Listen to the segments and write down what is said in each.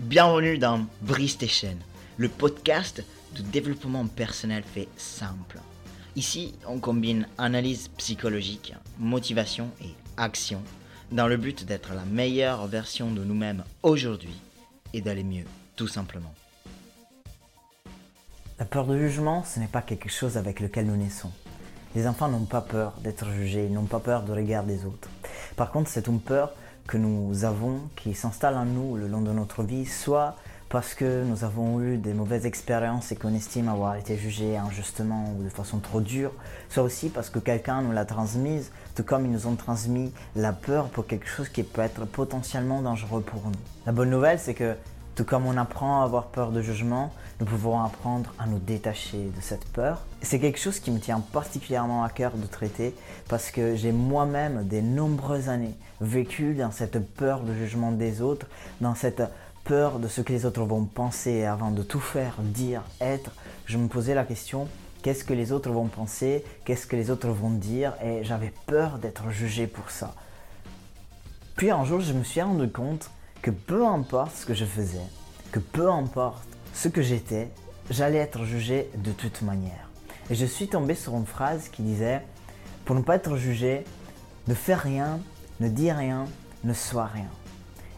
Bienvenue dans Brise tes chaînes, le podcast de développement personnel fait simple. Ici, on combine analyse psychologique, motivation et action dans le but d'être la meilleure version de nous-mêmes aujourd'hui et d'aller mieux, tout simplement. La peur de jugement, ce n'est pas quelque chose avec lequel nous naissons. Les enfants n'ont pas peur d'être jugés, ils n'ont pas peur de regard des autres. Par contre, c'est une peur que nous avons qui s'installe en nous le long de notre vie, soit parce que nous avons eu des mauvaises expériences et qu'on estime avoir été jugé injustement ou de façon trop dure, soit aussi parce que quelqu'un nous l'a transmise, tout comme ils nous ont transmis la peur pour quelque chose qui peut être potentiellement dangereux pour nous. La bonne nouvelle, c'est que tout comme on apprend à avoir peur de jugement, nous pouvons apprendre à nous détacher de cette peur. C'est quelque chose qui me tient particulièrement à cœur de traiter parce que j'ai moi-même des nombreuses années vécu dans cette peur de jugement des autres, dans cette peur de ce que les autres vont penser avant de tout faire, dire, être. Je me posais la question, qu'est-ce que les autres vont penser, qu'est-ce que les autres vont dire? Et j'avais peur d'être jugé pour ça. Puis un jour, je me suis rendu compte que peu importe ce que je faisais, que peu importe ce que j'étais, j'allais être jugé de toute manière. Et je suis tombé sur une phrase qui disait, pour ne pas être jugé, ne fais rien, ne dis rien, ne sois rien.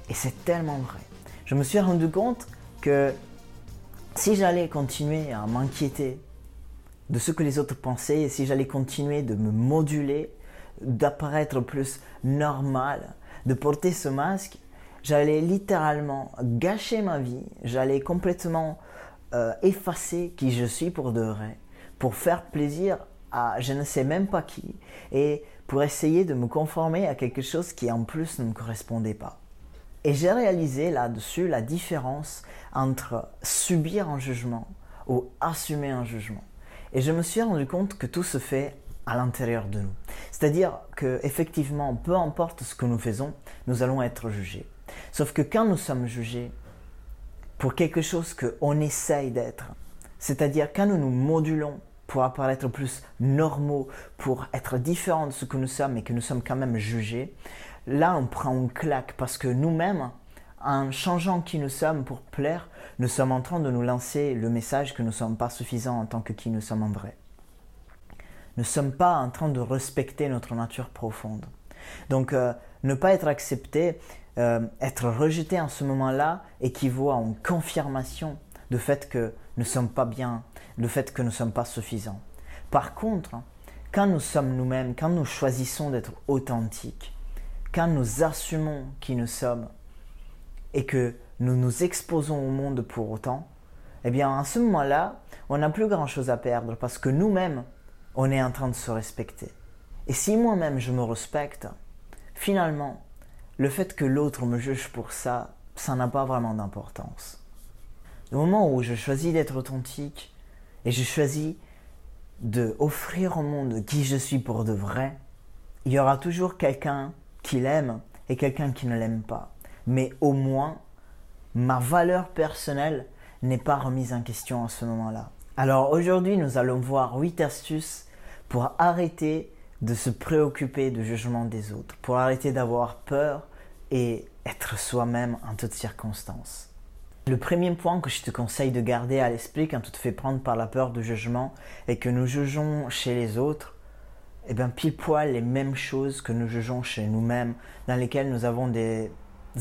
Et c'est tellement vrai. Je me suis rendu compte que si j'allais continuer à m'inquiéter de ce que les autres pensaient, et si j'allais continuer de me moduler, d'apparaître plus normal, de porter ce masque, j'allais littéralement gâcher ma vie, j'allais complètement euh, effacer qui je suis pour de vrai, pour faire plaisir à je ne sais même pas qui, et pour essayer de me conformer à quelque chose qui en plus ne me correspondait pas. Et j'ai réalisé là-dessus la différence entre subir un jugement ou assumer un jugement. Et je me suis rendu compte que tout se fait à l'intérieur de nous. C'est-à-dire que effectivement, peu importe ce que nous faisons, nous allons être jugés. Sauf que quand nous sommes jugés pour quelque chose qu'on essaye d'être, c'est-à-dire quand nous nous modulons pour apparaître plus normaux, pour être différents de ce que nous sommes et que nous sommes quand même jugés, là on prend une claque parce que nous-mêmes, en changeant qui nous sommes pour plaire, nous sommes en train de nous lancer le message que nous ne sommes pas suffisants en tant que qui nous sommes en vrai. Nous ne sommes pas en train de respecter notre nature profonde. Donc, euh, ne pas être accepté, euh, être rejeté en ce moment-là équivaut à une confirmation du fait que nous ne sommes pas bien, le fait que nous ne sommes pas suffisants. Par contre, quand nous sommes nous-mêmes, quand nous choisissons d'être authentiques, quand nous assumons qui nous sommes et que nous nous exposons au monde pour autant, eh bien à ce moment-là, on n'a plus grand-chose à perdre parce que nous-mêmes, on est en train de se respecter. Et si moi-même je me respecte, finalement, le fait que l'autre me juge pour ça, ça n'a pas vraiment d'importance. Le moment où je choisis d'être authentique et je choisis de offrir au monde qui je suis pour de vrai, il y aura toujours quelqu'un qui l'aime et quelqu'un qui ne l'aime pas. Mais au moins, ma valeur personnelle n'est pas remise en question à ce moment-là. Alors aujourd'hui, nous allons voir 8 astuces pour arrêter de se préoccuper du jugement des autres, pour arrêter d'avoir peur et être soi-même en toutes circonstances. Le premier point que je te conseille de garder à l'esprit quand tu te fais prendre par la peur du jugement est que nous jugeons chez les autres, eh bien pile poil les mêmes choses que nous jugeons chez nous-mêmes, dans lesquelles nous avons des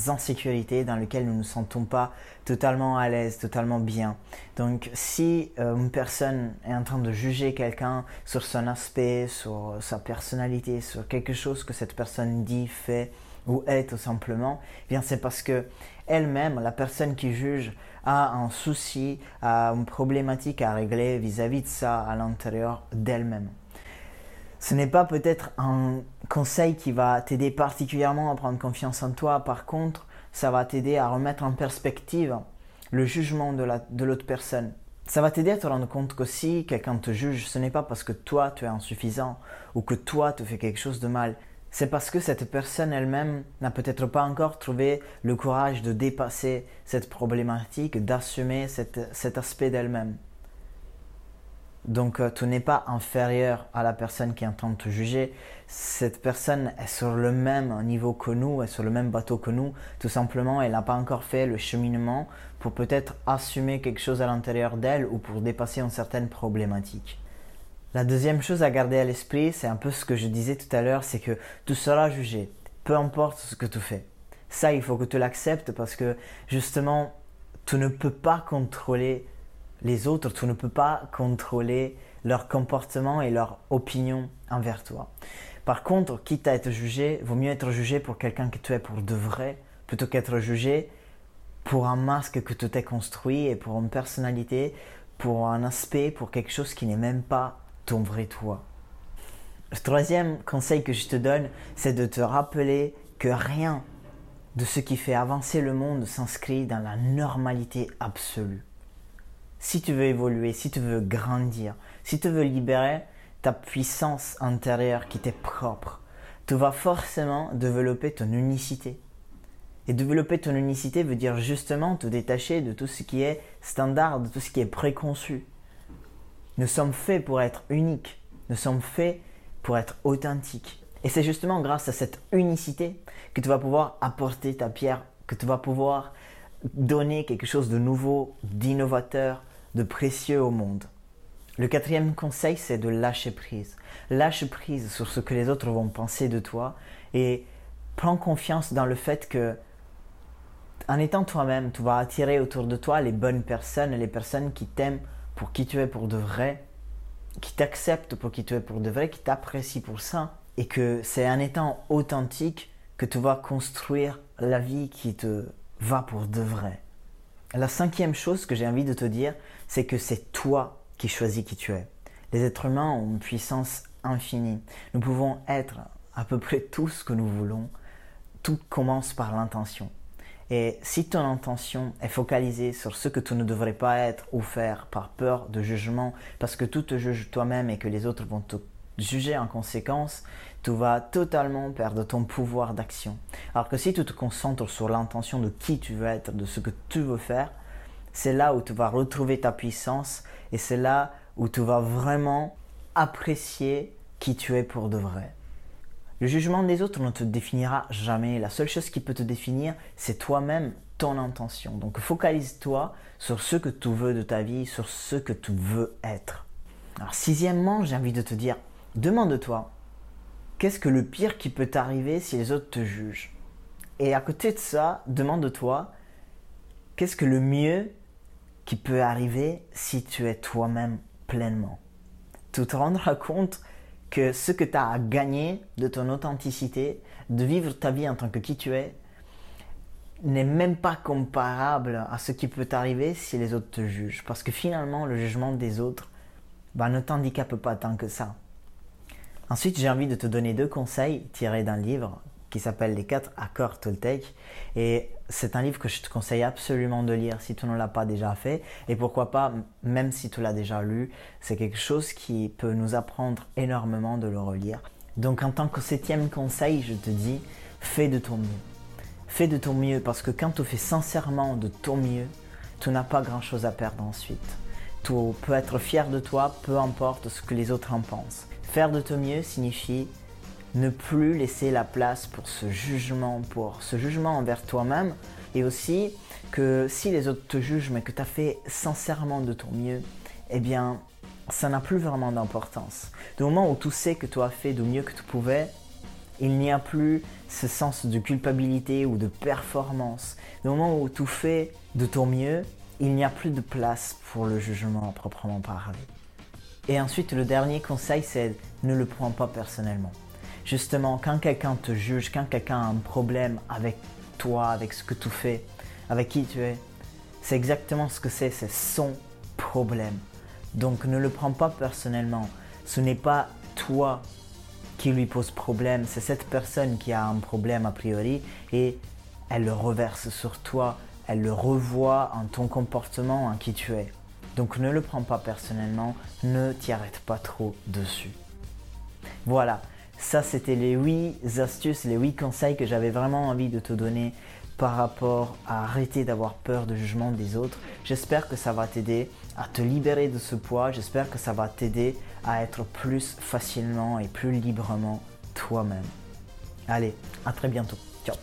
insécurités, dans lesquelles nous ne nous sentons pas totalement à l'aise, totalement bien. Donc si euh, une personne est en train de juger quelqu'un sur son aspect, sur sa personnalité, sur quelque chose que cette personne dit, fait, ou est tout simplement, eh bien c'est parce que elle-même, la personne qui juge, a un souci, a une problématique à régler vis-à-vis de ça à l'intérieur d'elle-même. Ce n'est pas peut-être un conseil qui va t'aider particulièrement à prendre confiance en toi, par contre, ça va t'aider à remettre en perspective le jugement de l'autre personne. Ça va t'aider à te rendre compte que si quelqu'un te juge, ce n'est pas parce que toi tu es insuffisant ou que toi tu fais quelque chose de mal, c'est parce que cette personne elle-même n'a peut-être pas encore trouvé le courage de dépasser cette problématique, d'assumer cet, aspect d'elle-même. Donc euh, tu n'es pas inférieur à la personne qui entend te juger. Cette personne est sur le même niveau que nous, est sur le même bateau que nous. Tout simplement, elle n'a pas encore fait le cheminement pour peut-être assumer quelque chose à l'intérieur d'elle ou pour dépasser une certaine problématique. La deuxième chose à garder à l'esprit, c'est un peu ce que je disais tout à l'heure, c'est que tu seras jugé, peu importe ce que tu fais. Ça, il faut que tu l'acceptes parce que justement, tu ne peux pas contrôler les autres, tu ne peux pas contrôler leur comportement et leur opinion envers toi. Par contre, quitte à être jugé, vaut mieux être jugé pour quelqu'un que tu es pour de vrai, plutôt qu'être jugé pour un masque que tu t'es construit et pour une personnalité, pour un aspect, pour quelque chose qui n'est même pas ton vrai toi. Le troisième conseil que je te donne, c'est de te rappeler que rien de ce qui fait avancer le monde s'inscrit dans la normalité absolue si tu veux évoluer, si tu veux grandir, si tu veux libérer ta puissance intérieure qui t'est propre, tu vas forcément développer ton unicité. Et développer ton unicité veut dire justement te détacher de tout ce qui est standard, de tout ce qui est préconçu. Nous sommes faits pour être uniques, nous sommes faits pour être authentiques. Et c'est justement grâce à cette unicité que tu vas pouvoir apporter ta pierre, que tu vas pouvoir donner quelque chose de nouveau, d'innovateur, de précieux au monde. Le quatrième conseil, c'est de lâcher prise. Lâche prise sur ce que les autres vont penser de toi et prends confiance dans le fait que, en étant toi-même, tu vas attirer autour de toi les bonnes personnes, les personnes qui t'aiment pour qui tu es pour de vrai, qui t'acceptent pour qui tu es pour de vrai, qui t'apprécient pour ça, et que c'est en étant authentique que tu vas construire la vie qui te va pour de vrai. La cinquième chose que j'ai envie de te dire, c'est que c'est toi qui choisis qui tu es. Les êtres humains ont une puissance infinie. Nous pouvons être à peu près tout ce que nous voulons. Tout commence par l'intention. Et si ton intention est focalisée sur ce que tu ne devrais pas être ou faire par peur de jugement, parce que tu te juges toi-même et que les autres vont te juger en conséquence, tu vas totalement perdre ton pouvoir d'action. Alors que si tu te concentres sur l'intention de qui tu veux être, de ce que tu veux faire, c'est là où tu vas retrouver ta puissance et c'est là où tu vas vraiment apprécier qui tu es pour de vrai. Le jugement des autres ne te définira jamais. La seule chose qui peut te définir, c'est toi-même, ton intention. Donc focalise-toi sur ce que tu veux de ta vie, sur ce que tu veux être. Alors sixièmement, j'ai envie de te dire, demande-toi, qu'est-ce que le pire qui peut t'arriver si les autres te jugent? Et à côté de ça, demande-toi, qu'est-ce que le mieux qui peut arriver si tu es toi-même pleinement Tu te rendras compte que ce que tu as à gagner de ton authenticité, de vivre ta vie en tant que qui tu es, n'est même pas comparable à ce qui peut t'arriver si les autres te jugent. Parce que finalement, le jugement des autres bah, ne t'handicape pas tant que ça. Ensuite, j'ai envie de te donner deux conseils tirés d'un livre qui s'appelle Les quatre accords Toltec. Et c'est un livre que je te conseille absolument de lire si tu ne l'as pas déjà fait. Et pourquoi pas, même si tu l'as déjà lu, c'est quelque chose qui peut nous apprendre énormément de le relire. Donc en tant que septième conseil, je te dis, fais de ton mieux. Fais de ton mieux parce que quand tu fais sincèrement de ton mieux, tu n'as pas grand-chose à perdre ensuite. Tu peux être fier de toi, peu importe ce que les autres en pensent. Faire de ton mieux signifie ne plus laisser la place pour ce jugement, pour ce jugement envers toi-même, et aussi que si les autres te jugent mais que tu as fait sincèrement de ton mieux, eh bien, ça n'a plus vraiment d'importance. Du moment où tu sais que tu as fait du mieux que tu pouvais, il n'y a plus ce sens de culpabilité ou de performance. Du moment où tu fais de ton mieux, il n'y a plus de place pour le jugement à proprement parler. Et ensuite, le dernier conseil, c'est ne le prends pas personnellement. Justement, quand quelqu'un te juge, quand quelqu'un a un problème avec toi, avec ce que tu fais, avec qui tu es, c'est exactement ce que c'est, c'est son problème. Donc ne le prends pas personnellement. Ce n'est pas toi qui lui pose problème, c'est cette personne qui a un problème a priori et elle le reverse sur toi, elle le revoit en ton comportement, en qui tu es. Donc ne le prends pas personnellement, ne t'y arrête pas trop dessus. Voilà, ça c'était les 8 astuces, les 8 conseils que j'avais vraiment envie de te donner par rapport à arrêter d'avoir peur de jugement des autres. J'espère que ça va t'aider à te libérer de ce poids. J'espère que ça va t'aider à être plus facilement et plus librement toi-même. Allez, à très bientôt. Ciao